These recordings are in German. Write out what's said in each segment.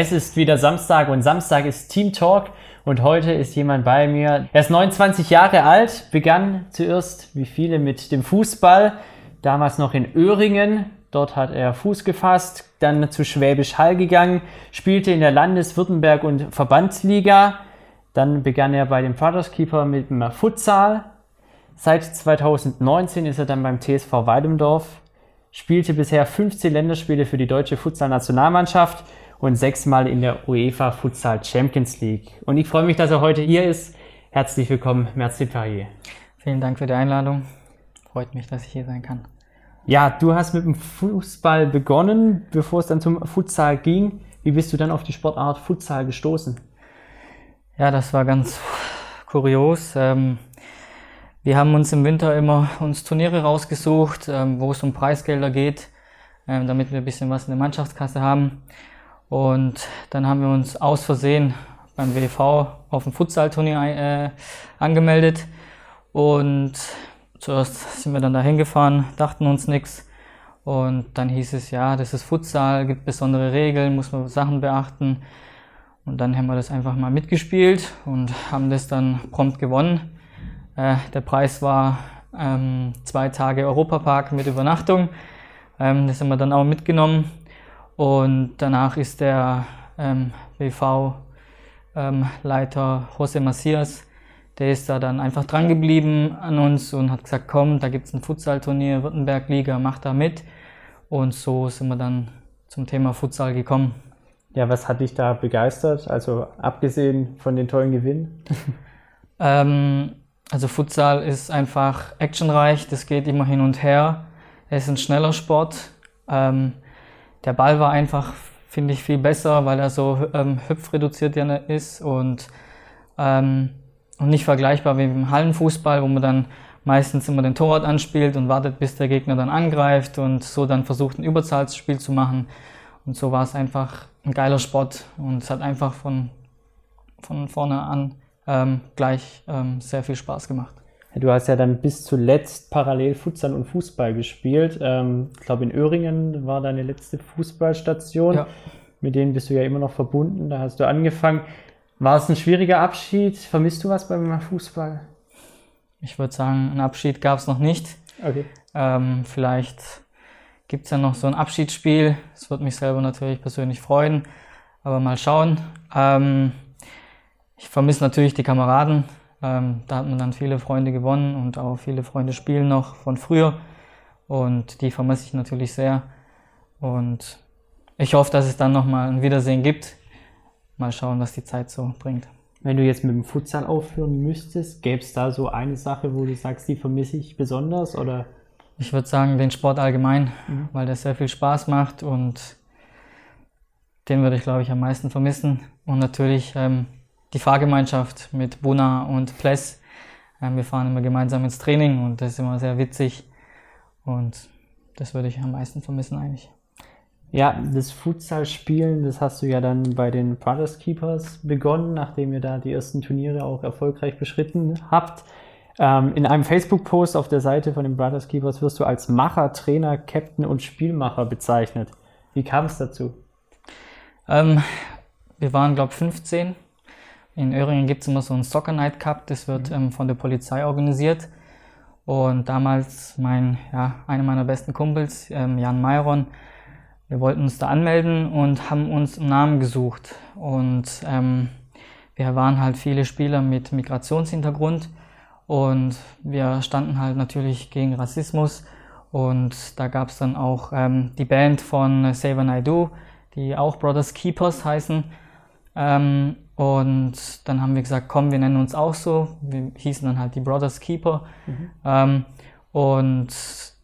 Es ist wieder Samstag und Samstag ist Team Talk und heute ist jemand bei mir. Er ist 29 Jahre alt, begann zuerst wie viele mit dem Fußball, damals noch in Öhringen. Dort hat er Fuß gefasst, dann zu Schwäbisch Hall gegangen, spielte in der Landeswürttemberg- und Verbandsliga. Dann begann er bei dem Brothers Keeper mit dem Futsal. Seit 2019 ist er dann beim TSV Weidemdorf, spielte bisher 15 Länderspiele für die deutsche Futsal-Nationalmannschaft und sechsmal in der UEFA Futsal Champions League. Und ich freue mich, dass er heute hier ist. Herzlich willkommen, Merci Parier. Vielen Dank für die Einladung. Freut mich, dass ich hier sein kann. Ja, du hast mit dem Fußball begonnen, bevor es dann zum Futsal ging. Wie bist du dann auf die Sportart Futsal gestoßen? Ja, das war ganz kurios. Ähm, wir haben uns im Winter immer uns Turniere rausgesucht, ähm, wo es um Preisgelder geht, ähm, damit wir ein bisschen was in der Mannschaftskasse haben. Und dann haben wir uns aus Versehen beim WV auf dem Futsal-Turnier äh, angemeldet. Und zuerst sind wir dann da hingefahren, dachten uns nichts. Und dann hieß es, ja, das ist Futsal, gibt besondere Regeln, muss man Sachen beachten. Und dann haben wir das einfach mal mitgespielt und haben das dann prompt gewonnen. Äh, der Preis war ähm, zwei Tage Europapark mit Übernachtung. Ähm, das haben wir dann auch mitgenommen. Und danach ist der ähm, BV-Leiter ähm, José Macias, der ist da dann einfach dran geblieben an uns und hat gesagt, komm, da gibt es ein Futsal-Turnier, Württemberg-Liga, mach da mit. Und so sind wir dann zum Thema Futsal gekommen. Ja, was hat dich da begeistert? Also abgesehen von den tollen Gewinnen? ähm, also Futsal ist einfach actionreich, das geht immer hin und her. Es ist ein schneller Sport. Ähm, der Ball war einfach, finde ich, viel besser, weil er so ähm, hüpfreduziert ist und, ähm, und nicht vergleichbar wie im Hallenfußball, wo man dann meistens immer den Torwart anspielt und wartet, bis der Gegner dann angreift und so dann versucht, ein Überzahlsspiel zu machen. Und so war es einfach ein geiler Sport und es hat einfach von, von vorne an ähm, gleich ähm, sehr viel Spaß gemacht. Du hast ja dann bis zuletzt parallel Futsal und Fußball gespielt. Ähm, ich glaube, in Öhringen war deine letzte Fußballstation. Ja. Mit denen bist du ja immer noch verbunden. Da hast du angefangen. War es ein schwieriger Abschied? Vermisst du was beim Fußball? Ich würde sagen, einen Abschied gab es noch nicht. Okay. Ähm, vielleicht gibt es ja noch so ein Abschiedsspiel. Das würde mich selber natürlich persönlich freuen. Aber mal schauen. Ähm, ich vermisse natürlich die Kameraden. Ähm, da hat man dann viele Freunde gewonnen und auch viele Freunde spielen noch von früher. Und die vermisse ich natürlich sehr. Und ich hoffe, dass es dann nochmal ein Wiedersehen gibt. Mal schauen, was die Zeit so bringt. Wenn du jetzt mit dem Futsal aufhören müsstest, gäbe es da so eine Sache, wo du sagst, die vermisse ich besonders? Oder? Ich würde sagen, den Sport allgemein, mhm. weil der sehr viel Spaß macht und den würde ich, glaube ich, am meisten vermissen. Und natürlich ähm, die Fahrgemeinschaft mit Buna und Pless. Ähm, wir fahren immer gemeinsam ins Training und das ist immer sehr witzig. Und das würde ich am meisten vermissen eigentlich. Ja, das Futsal-Spielen, das hast du ja dann bei den Brothers Keepers begonnen, nachdem ihr da die ersten Turniere auch erfolgreich beschritten habt. Ähm, in einem Facebook-Post auf der Seite von den Brothers Keepers wirst du als Macher, Trainer, Captain und Spielmacher bezeichnet. Wie kam es dazu? Ähm, wir waren, glaube ich, 15 in Öhringen gibt es immer so einen Soccer Night Cup, das wird mhm. ähm, von der Polizei organisiert. Und damals mein, ja, einer meiner besten Kumpels, ähm, Jan Mayron, wir wollten uns da anmelden und haben uns einen Namen gesucht. Und ähm, wir waren halt viele Spieler mit Migrationshintergrund und wir standen halt natürlich gegen Rassismus. Und da gab es dann auch ähm, die Band von Save Naidu, die auch Brothers Keepers heißen. Ähm, und dann haben wir gesagt, komm, wir nennen uns auch so. Wir hießen dann halt die Brothers Keeper. Mhm. Ähm, und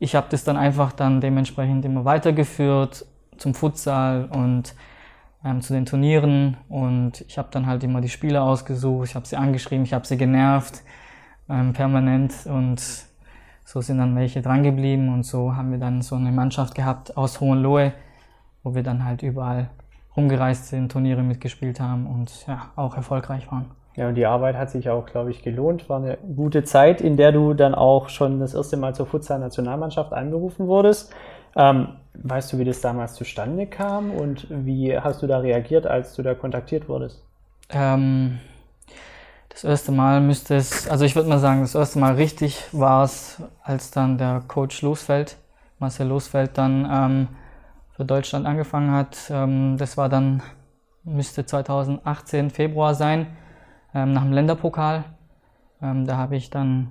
ich habe das dann einfach dann dementsprechend immer weitergeführt zum Futsal und ähm, zu den Turnieren. Und ich habe dann halt immer die Spieler ausgesucht, ich habe sie angeschrieben, ich habe sie genervt ähm, permanent. Und so sind dann welche drangeblieben. Und so haben wir dann so eine Mannschaft gehabt aus Hohenlohe, wo wir dann halt überall rumgereist sind, Turniere mitgespielt haben und ja, auch erfolgreich waren. Ja, und die Arbeit hat sich auch, glaube ich, gelohnt. War eine gute Zeit, in der du dann auch schon das erste Mal zur Futsal-Nationalmannschaft einberufen wurdest. Ähm, weißt du, wie das damals zustande kam und wie hast du da reagiert, als du da kontaktiert wurdest? Ähm, das erste Mal müsste es, also ich würde mal sagen, das erste Mal richtig war es, als dann der Coach Losfeld, Marcel Losfeld, dann ähm, für Deutschland angefangen hat. Ähm, das war dann, müsste 2018 Februar sein, ähm, nach dem Länderpokal. Ähm, da habe ich dann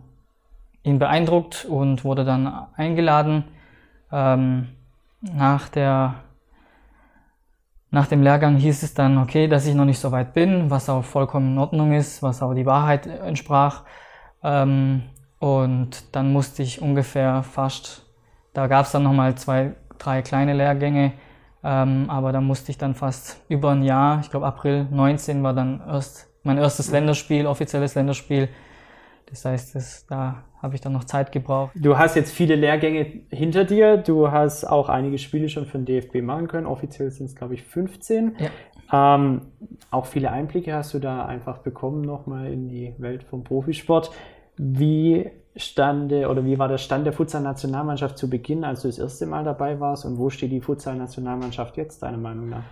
ihn beeindruckt und wurde dann eingeladen. Nach, der, nach dem Lehrgang hieß es dann, okay, dass ich noch nicht so weit bin, was auch vollkommen in Ordnung ist, was auch die Wahrheit entsprach. Und dann musste ich ungefähr fast, da gab es dann nochmal zwei, drei kleine Lehrgänge, ähm, aber da musste ich dann fast über ein Jahr, ich glaube April 19 war dann erst mein erstes Länderspiel, offizielles Länderspiel. Das heißt, das, da habe ich dann noch Zeit gebraucht. Du hast jetzt viele Lehrgänge hinter dir. Du hast auch einige Spiele schon für den DFB machen können. Offiziell sind es, glaube ich, 15. Ja. Ähm, auch viele Einblicke hast du da einfach bekommen nochmal in die Welt vom Profisport. Wie stande oder wie war der Stand der Futsal-Nationalmannschaft zu Beginn, als du das erste Mal dabei warst und wo steht die Futsal-Nationalmannschaft jetzt, deiner Meinung nach?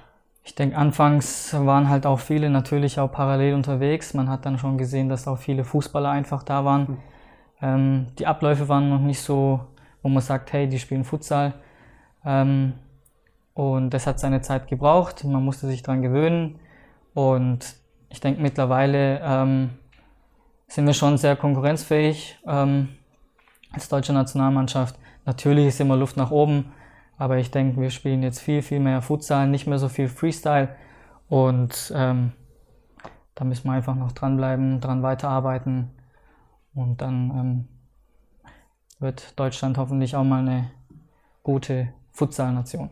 Ich denke, anfangs waren halt auch viele natürlich auch parallel unterwegs. Man hat dann schon gesehen, dass auch viele Fußballer einfach da waren. Mhm. Ähm, die Abläufe waren noch nicht so, wo man sagt, hey, die spielen Futsal. Ähm, und das hat seine Zeit gebraucht. Man musste sich daran gewöhnen. Und ich denke, mittlerweile ähm, sind wir schon sehr konkurrenzfähig ähm, als deutsche Nationalmannschaft. Natürlich ist immer Luft nach oben. Aber ich denke, wir spielen jetzt viel, viel mehr Futsal, nicht mehr so viel Freestyle. Und ähm, da müssen wir einfach noch dranbleiben, dran weiterarbeiten. Und dann ähm, wird Deutschland hoffentlich auch mal eine gute Futsal-Nation.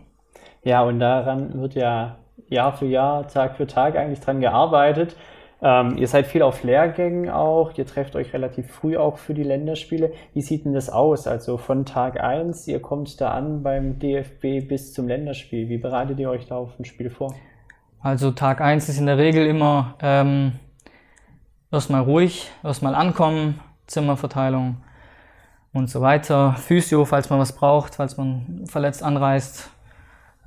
Ja, und daran wird ja Jahr für Jahr, Tag für Tag eigentlich dran gearbeitet. Ähm, ihr seid viel auf Lehrgängen auch, ihr trefft euch relativ früh auch für die Länderspiele. Wie sieht denn das aus? Also von Tag 1, ihr kommt da an beim DFB bis zum Länderspiel. Wie bereitet ihr euch da auf ein Spiel vor? Also Tag 1 ist in der Regel immer ähm, erstmal ruhig, erstmal ankommen, Zimmerverteilung und so weiter. Physio, falls man was braucht, falls man verletzt anreist.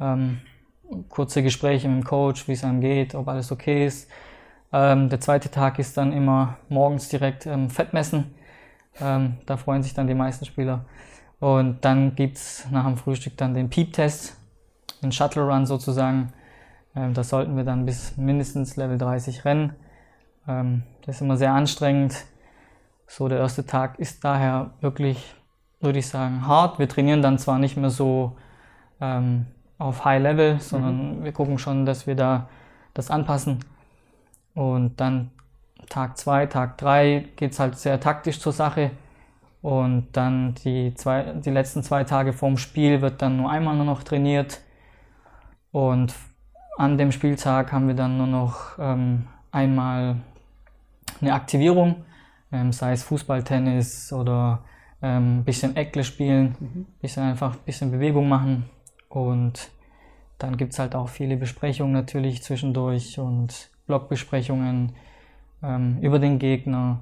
Ähm, kurze Gespräche mit dem Coach, wie es einem geht, ob alles okay ist. Ähm, der zweite Tag ist dann immer morgens direkt ähm, Fettmessen. Ähm, da freuen sich dann die meisten Spieler. Und dann gibt es nach dem Frühstück dann den Peep-Test, den Shuttle Run sozusagen. Ähm, da sollten wir dann bis mindestens Level 30 rennen. Ähm, das ist immer sehr anstrengend. So, der erste Tag ist daher wirklich, würde ich sagen, hart. Wir trainieren dann zwar nicht mehr so ähm, auf High Level, sondern mhm. wir gucken schon, dass wir da das anpassen. Und dann Tag 2, Tag 3 geht es halt sehr taktisch zur Sache. Und dann die, zwei, die letzten zwei Tage vorm Spiel wird dann nur einmal nur noch trainiert. Und an dem Spieltag haben wir dann nur noch ähm, einmal eine Aktivierung, ähm, sei es Fußball, Tennis oder ein ähm, bisschen Eckle spielen, mhm. bisschen einfach ein bisschen Bewegung machen. Und dann gibt es halt auch viele Besprechungen natürlich zwischendurch und Blogbesprechungen ähm, über den Gegner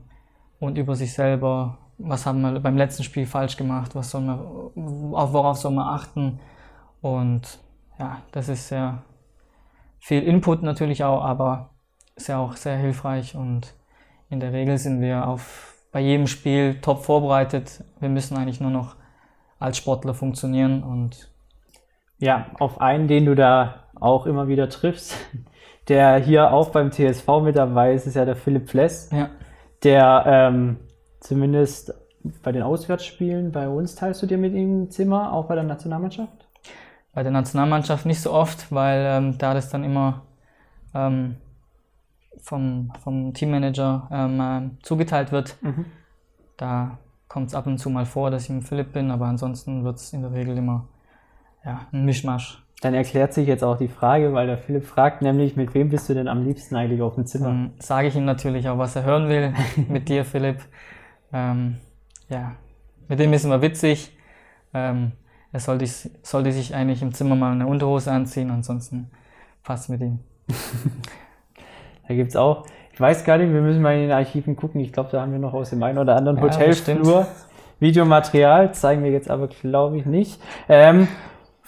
und über sich selber. Was haben wir beim letzten Spiel falsch gemacht? Was soll man, auf worauf soll man achten? Und ja, das ist sehr viel Input natürlich auch, aber ist ja auch sehr hilfreich und in der Regel sind wir auf, bei jedem Spiel top vorbereitet. Wir müssen eigentlich nur noch als Sportler funktionieren und ja, auf einen, den du da auch immer wieder triffst, der hier auch beim TSV mit dabei ist, ist ja der Philipp Fless, ja. der ähm, zumindest bei den Auswärtsspielen bei uns teilst du dir mit ihm ein Zimmer, auch bei der Nationalmannschaft? Bei der Nationalmannschaft nicht so oft, weil ähm, da das dann immer ähm, vom, vom Teammanager ähm, äh, zugeteilt wird. Mhm. Da kommt es ab und zu mal vor, dass ich mit Philipp bin, aber ansonsten wird es in der Regel immer ja, ein Mischmasch. Dann erklärt sich jetzt auch die Frage, weil der Philipp fragt nämlich, mit wem bist du denn am liebsten eigentlich auf dem Zimmer? Dann sage ich ihm natürlich auch, was er hören will. mit dir, Philipp. Ähm, ja, mit dem ist immer witzig. Ähm, er sollte, sollte sich eigentlich im Zimmer mal eine Unterhose anziehen, ansonsten passt mit ihm. da gibt es auch, ich weiß gar nicht, wir müssen mal in den Archiven gucken. Ich glaube, da haben wir noch aus dem einen oder anderen ja, Hotelflur Videomaterial, zeigen wir jetzt aber, glaube ich, nicht. Ähm,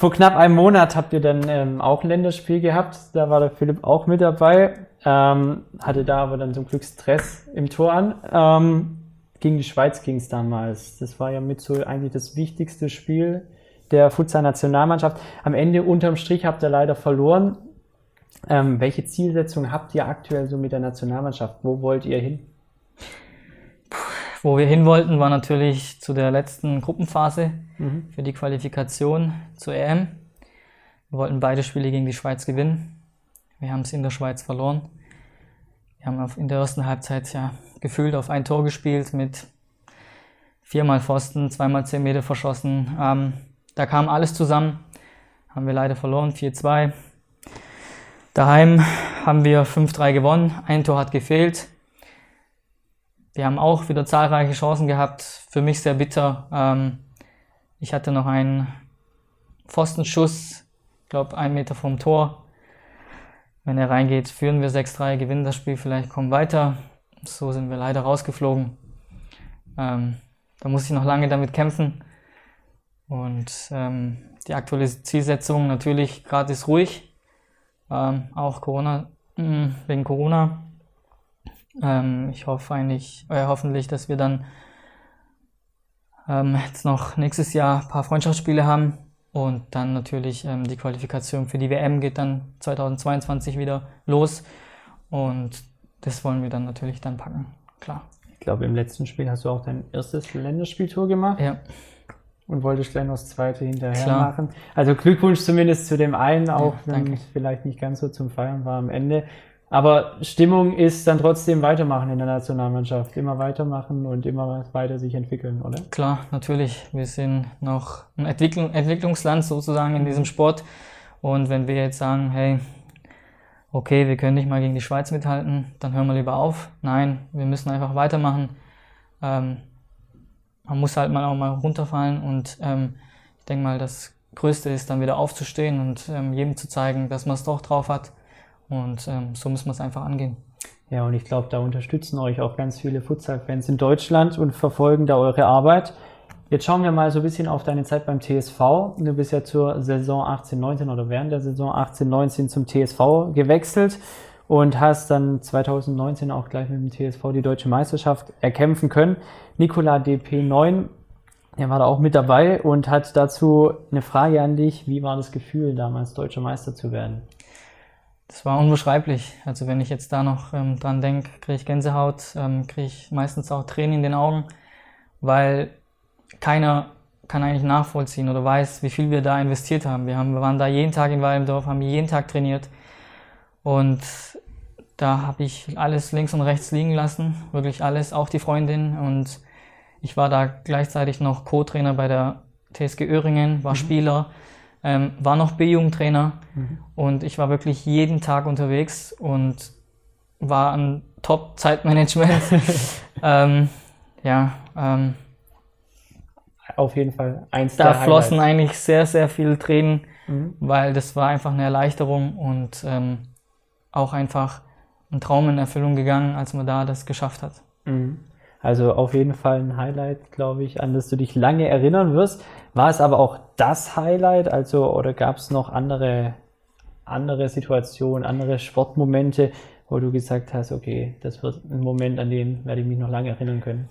Vor knapp einem Monat habt ihr dann ähm, auch ein Länderspiel gehabt. Da war der Philipp auch mit dabei. Ähm, hatte da aber dann zum Glück Stress im Tor an. Ähm, gegen die Schweiz ging es damals. Das war ja mit so eigentlich das wichtigste Spiel der Futsal-Nationalmannschaft. Am Ende unterm Strich habt ihr leider verloren. Ähm, welche Zielsetzung habt ihr aktuell so mit der Nationalmannschaft? Wo wollt ihr hin? Wo wir hin wollten, war natürlich zu der letzten Gruppenphase mhm. für die Qualifikation zur EM. Wir wollten beide Spiele gegen die Schweiz gewinnen. Wir haben es in der Schweiz verloren. Wir haben in der ersten Halbzeit ja gefühlt auf ein Tor gespielt mit viermal Pfosten, zweimal zehn Meter verschossen. Ähm, da kam alles zusammen. Haben wir leider verloren, 4-2. Daheim haben wir 5-3 gewonnen. Ein Tor hat gefehlt. Wir haben auch wieder zahlreiche Chancen gehabt. Für mich sehr bitter. Ähm, ich hatte noch einen Pfostenschuss, ich glaube, einen Meter vom Tor. Wenn er reingeht, führen wir 6-3, gewinnen das Spiel, vielleicht kommen weiter. So sind wir leider rausgeflogen. Ähm, da muss ich noch lange damit kämpfen. Und ähm, die aktuelle Zielsetzung natürlich gerade ist ruhig. Ähm, auch Corona, mh, wegen Corona ähm, ich hoffe eigentlich, äh, hoffentlich, dass wir dann ähm, jetzt noch nächstes Jahr ein paar Freundschaftsspiele haben und dann natürlich ähm, die Qualifikation für die WM geht dann 2022 wieder los und das wollen wir dann natürlich dann packen, klar. Ich glaube, im letzten Spiel hast du auch dein erstes Länderspieltour gemacht. Ja. Und wolltest gleich noch das zweite hinterher Klar. machen. Also Glückwunsch zumindest zu dem einen, auch ja, wenn es vielleicht nicht ganz so zum Feiern war am Ende. Aber Stimmung ist dann trotzdem weitermachen in der Nationalmannschaft. Immer weitermachen und immer weiter sich entwickeln, oder? Klar, natürlich. Wir sind noch ein Entwicklung, Entwicklungsland sozusagen in diesem Sport. Und wenn wir jetzt sagen, hey, okay, wir können nicht mal gegen die Schweiz mithalten, dann hören wir lieber auf. Nein, wir müssen einfach weitermachen. Ähm, man muss halt mal auch mal runterfallen und ähm, ich denke mal, das Größte ist dann wieder aufzustehen und ähm, jedem zu zeigen, dass man es doch drauf hat und ähm, so muss man es einfach angehen. Ja, und ich glaube, da unterstützen euch auch ganz viele Futsal-Fans in Deutschland und verfolgen da eure Arbeit. Jetzt schauen wir mal so ein bisschen auf deine Zeit beim TSV. Du bist ja zur Saison 18-19 oder während der Saison 18-19 zum TSV gewechselt und hast dann 2019 auch gleich mit dem TSV die deutsche Meisterschaft erkämpfen können. Nikola DP9, der war da auch mit dabei und hat dazu eine Frage an dich. Wie war das Gefühl, damals deutscher Meister zu werden? Das war unbeschreiblich. Also wenn ich jetzt da noch ähm, dran denke, kriege ich Gänsehaut, ähm, kriege ich meistens auch Tränen in den Augen, weil keiner kann eigentlich nachvollziehen oder weiß, wie viel wir da investiert haben. Wir, haben, wir waren da jeden Tag in Walmdorf, haben jeden Tag trainiert und da habe ich alles links und rechts liegen lassen, wirklich alles, auch die Freundin und ich war da gleichzeitig noch Co-Trainer bei der TSG Öhringen, war mhm. Spieler ähm, war noch B-Jugendtrainer mhm. und ich war wirklich jeden Tag unterwegs und war ein Top-Zeitmanagement. ähm, ja, ähm, auf jeden Fall eins Da flossen eigentlich sehr, sehr viele Tränen, mhm. weil das war einfach eine Erleichterung und ähm, auch einfach ein Traum in Erfüllung gegangen, als man da das geschafft hat. Mhm. Also auf jeden Fall ein Highlight, glaube ich, an das du dich lange erinnern wirst. War es aber auch das Highlight, also oder gab es noch andere, andere Situationen, andere Sportmomente, wo du gesagt hast, okay, das wird ein Moment, an den werde ich mich noch lange erinnern können?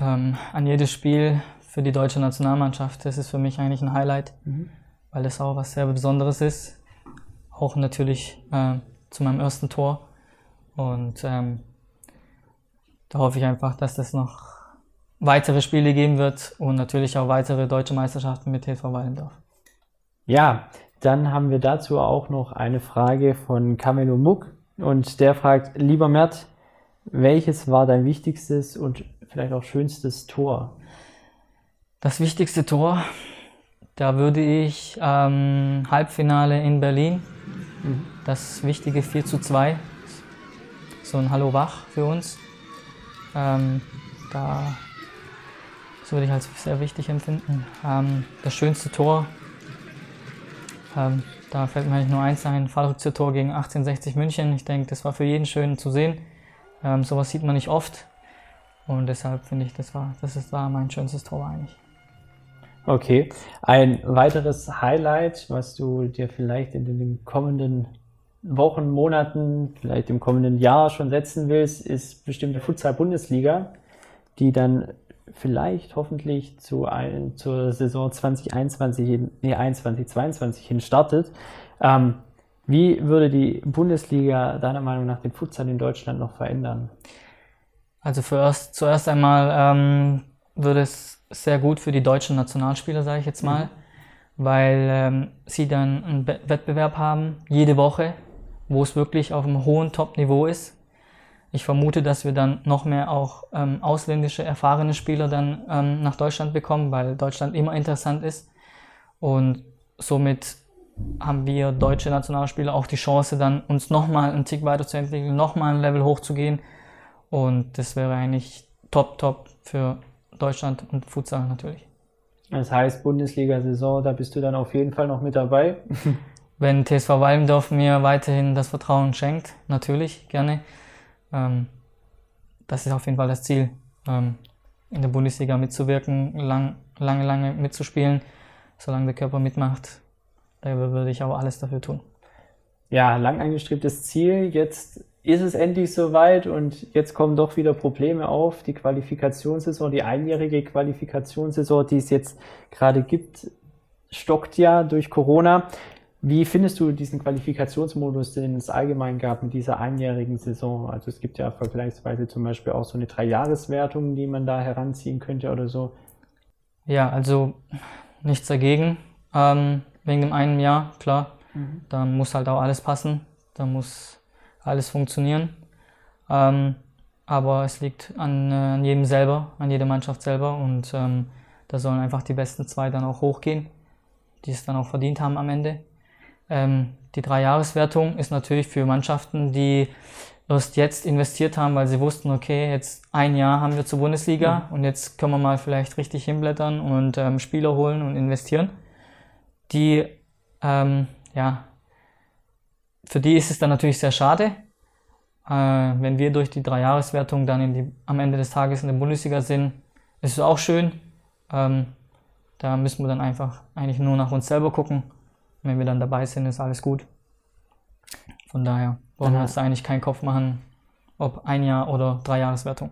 Ähm, an jedes Spiel für die deutsche Nationalmannschaft, das ist für mich eigentlich ein Highlight, mhm. weil es auch was sehr Besonderes ist. Auch natürlich äh, zu meinem ersten Tor. Und ähm, da hoffe ich einfach, dass das noch weitere Spiele geben wird und natürlich auch weitere deutsche Meisterschaften mit TV Wallendorf. Ja, dann haben wir dazu auch noch eine Frage von Kamelo Muck und der fragt, lieber Mert, welches war dein wichtigstes und vielleicht auch schönstes Tor? Das wichtigste Tor, da würde ich ähm, Halbfinale in Berlin, mhm. das wichtige 4 zu 2, so ein Hallo Wach für uns. Ähm, da das würde ich als sehr wichtig empfinden. Ähm, das schönste Tor, ähm, da fällt mir eigentlich nur eins ein, Fallrückzieher-Tor gegen 1860 München. Ich denke, das war für jeden schön zu sehen. Ähm, sowas sieht man nicht oft. Und deshalb finde ich, das war, das ist, war mein schönstes Tor eigentlich. Okay. Ein weiteres Highlight, was du dir vielleicht in den kommenden Wochen, Monaten, vielleicht im kommenden Jahr schon setzen willst, ist bestimmt die Futsal-Bundesliga, die dann vielleicht hoffentlich zu ein, zur Saison 2021, nee, 21, 22 hin startet. Ähm, wie würde die Bundesliga deiner Meinung nach den Futsal in Deutschland noch verändern? Also zuerst, zuerst einmal ähm, würde es sehr gut für die deutschen Nationalspieler, sage ich jetzt mal, mhm. weil ähm, sie dann einen Wettbewerb haben, jede Woche, wo es wirklich auf einem hohen Top-Niveau ist. Ich vermute, dass wir dann noch mehr auch ähm, ausländische erfahrene Spieler dann ähm, nach Deutschland bekommen, weil Deutschland immer interessant ist. Und somit haben wir deutsche Nationalspieler auch die Chance, dann uns nochmal einen Tick weiterzuentwickeln, nochmal ein Level hochzugehen. Und das wäre eigentlich top, top für Deutschland und Futsal natürlich. Das heißt, Bundesliga-Saison, da bist du dann auf jeden Fall noch mit dabei. Wenn TSV Walmdorf mir weiterhin das Vertrauen schenkt, natürlich, gerne. Ähm, das ist auf jeden Fall das Ziel, ähm, in der Bundesliga mitzuwirken, lang, lange, lange mitzuspielen, solange der Körper mitmacht. Da würde ich auch alles dafür tun. Ja, lang angestrebtes Ziel. Jetzt ist es endlich soweit und jetzt kommen doch wieder Probleme auf. Die Qualifikationssaison, die einjährige Qualifikationssaison, die es jetzt gerade gibt, stockt ja durch Corona. Wie findest du diesen Qualifikationsmodus, den es allgemein gab mit dieser einjährigen Saison? Also es gibt ja vergleichsweise zum Beispiel auch so eine Dreijahreswertung, die man da heranziehen könnte oder so. Ja, also nichts dagegen. Ähm, wegen dem einen Jahr, klar. Mhm. Da muss halt auch alles passen. Da muss alles funktionieren. Ähm, aber es liegt an, äh, an, jedem selber, an jeder Mannschaft selber und ähm, da sollen einfach die besten zwei dann auch hochgehen, die es dann auch verdient haben am Ende. Ähm, die Dreijahreswertung ist natürlich für Mannschaften, die erst jetzt investiert haben, weil sie wussten, okay, jetzt ein Jahr haben wir zur Bundesliga mhm. und jetzt können wir mal vielleicht richtig hinblättern und ähm, Spieler holen und investieren. Die, ähm, ja, für die ist es dann natürlich sehr schade, äh, wenn wir durch die Dreijahreswertung dann in die, am Ende des Tages in der Bundesliga sind. Ist es auch schön. Ähm, da müssen wir dann einfach eigentlich nur nach uns selber gucken wenn wir dann dabei sind, ist alles gut. Von daher wollen wir uns da eigentlich keinen Kopf machen, ob ein Jahr oder drei Jahreswertung.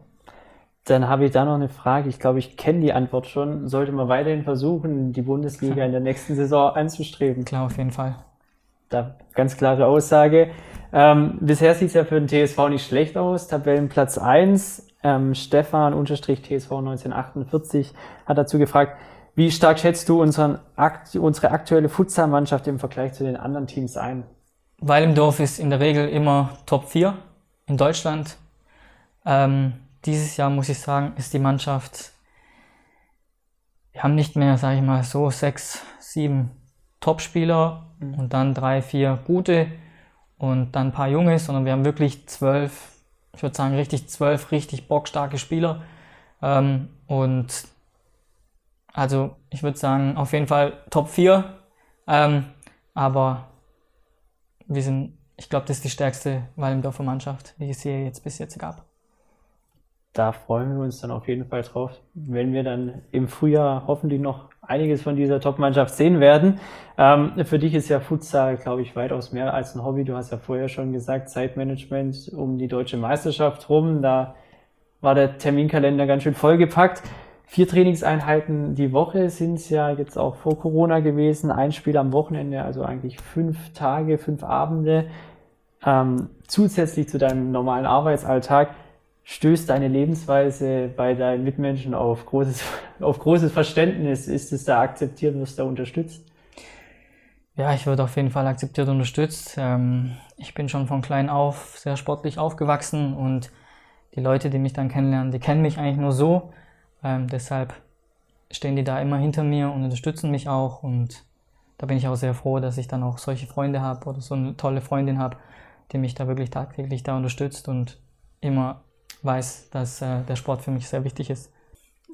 Dann habe ich da noch eine Frage. Ich glaube, ich kenne die Antwort schon. Sollte man weiterhin versuchen, die Bundesliga in der nächsten Saison anzustreben? Klar, auf jeden Fall. Da ganz klare Aussage. Ähm, bisher sieht es ja für den TSV nicht schlecht aus. Tabellenplatz 1. Ähm, Stefan TSV 1948 hat dazu gefragt, wie stark schätzt du unseren, unsere aktuelle Futsal-Mannschaft im Vergleich zu den anderen Teams ein? Weil im Dorf ist in der Regel immer Top 4 in Deutschland. Ähm, dieses Jahr muss ich sagen, ist die Mannschaft, wir haben nicht mehr, sage ich mal, so sechs, sieben Top-Spieler mhm. und dann drei, vier gute und dann ein paar junge, sondern wir haben wirklich zwölf, ich würde sagen, richtig zwölf richtig bockstarke Spieler. Ähm, und also ich würde sagen, auf jeden Fall Top 4. Ähm, aber wir sind, ich glaube, das ist die stärkste Walmdorfer Mannschaft, die es hier jetzt bis jetzt gab. Da freuen wir uns dann auf jeden Fall drauf, wenn wir dann im Frühjahr hoffentlich noch einiges von dieser Top-Mannschaft sehen werden. Ähm, für dich ist ja Futsal, glaube ich, weitaus mehr als ein Hobby. Du hast ja vorher schon gesagt, Zeitmanagement um die deutsche Meisterschaft rum. Da war der Terminkalender ganz schön vollgepackt. Vier Trainingseinheiten die Woche sind es ja jetzt auch vor Corona gewesen. Ein Spiel am Wochenende, also eigentlich fünf Tage, fünf Abende. Ähm, zusätzlich zu deinem normalen Arbeitsalltag stößt deine Lebensweise bei deinen Mitmenschen auf großes, auf großes Verständnis. Ist es da akzeptiert, wirst du da unterstützt? Ja, ich würde auf jeden Fall akzeptiert und unterstützt. Ähm, ich bin schon von klein auf sehr sportlich aufgewachsen und die Leute, die mich dann kennenlernen, die kennen mich eigentlich nur so. Ähm, deshalb stehen die da immer hinter mir und unterstützen mich auch. Und da bin ich auch sehr froh, dass ich dann auch solche Freunde habe oder so eine tolle Freundin habe, die mich da wirklich tagtäglich da unterstützt und immer weiß, dass äh, der Sport für mich sehr wichtig ist.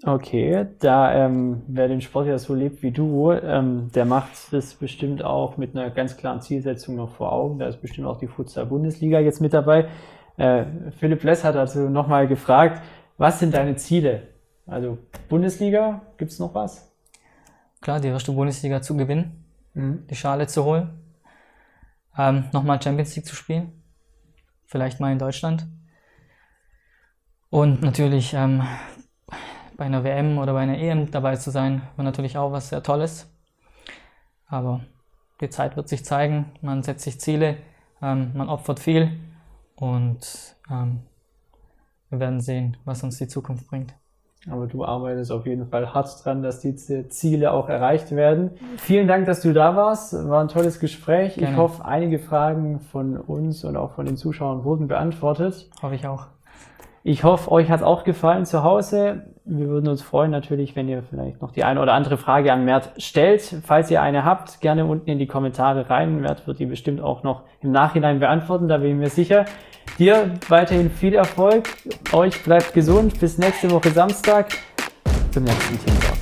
Okay, da ähm, wer den Sport ja so lebt wie du, ähm, der macht das bestimmt auch mit einer ganz klaren Zielsetzung noch vor Augen. Da ist bestimmt auch die Futsal-Bundesliga jetzt mit dabei. Äh, Philipp Less hat also nochmal gefragt, was sind deine Ziele also Bundesliga, gibt es noch was? klar, die erste Bundesliga zu gewinnen, mhm. die Schale zu holen, ähm, nochmal Champions League zu spielen, vielleicht mal in Deutschland. Und natürlich ähm, bei einer WM oder bei einer EM dabei zu sein, war natürlich auch was sehr Tolles. Aber die Zeit wird sich zeigen, man setzt sich Ziele, ähm, man opfert viel und ähm, wir werden sehen, was uns die Zukunft bringt. Aber du arbeitest auf jeden Fall hart dran, dass diese Ziele auch erreicht werden. Vielen Dank, dass du da warst. War ein tolles Gespräch. Gerne. Ich hoffe, einige Fragen von uns und auch von den Zuschauern wurden beantwortet. Hoffe ich auch. Ich hoffe, euch hat es auch gefallen zu Hause. Wir würden uns freuen natürlich, wenn ihr vielleicht noch die eine oder andere Frage an Mert stellt. Falls ihr eine habt, gerne unten in die Kommentare rein. Mert wird die bestimmt auch noch im Nachhinein beantworten, da bin ich mir sicher. Dir weiterhin viel Erfolg. Euch bleibt gesund. Bis nächste Woche Samstag zum nächsten Team.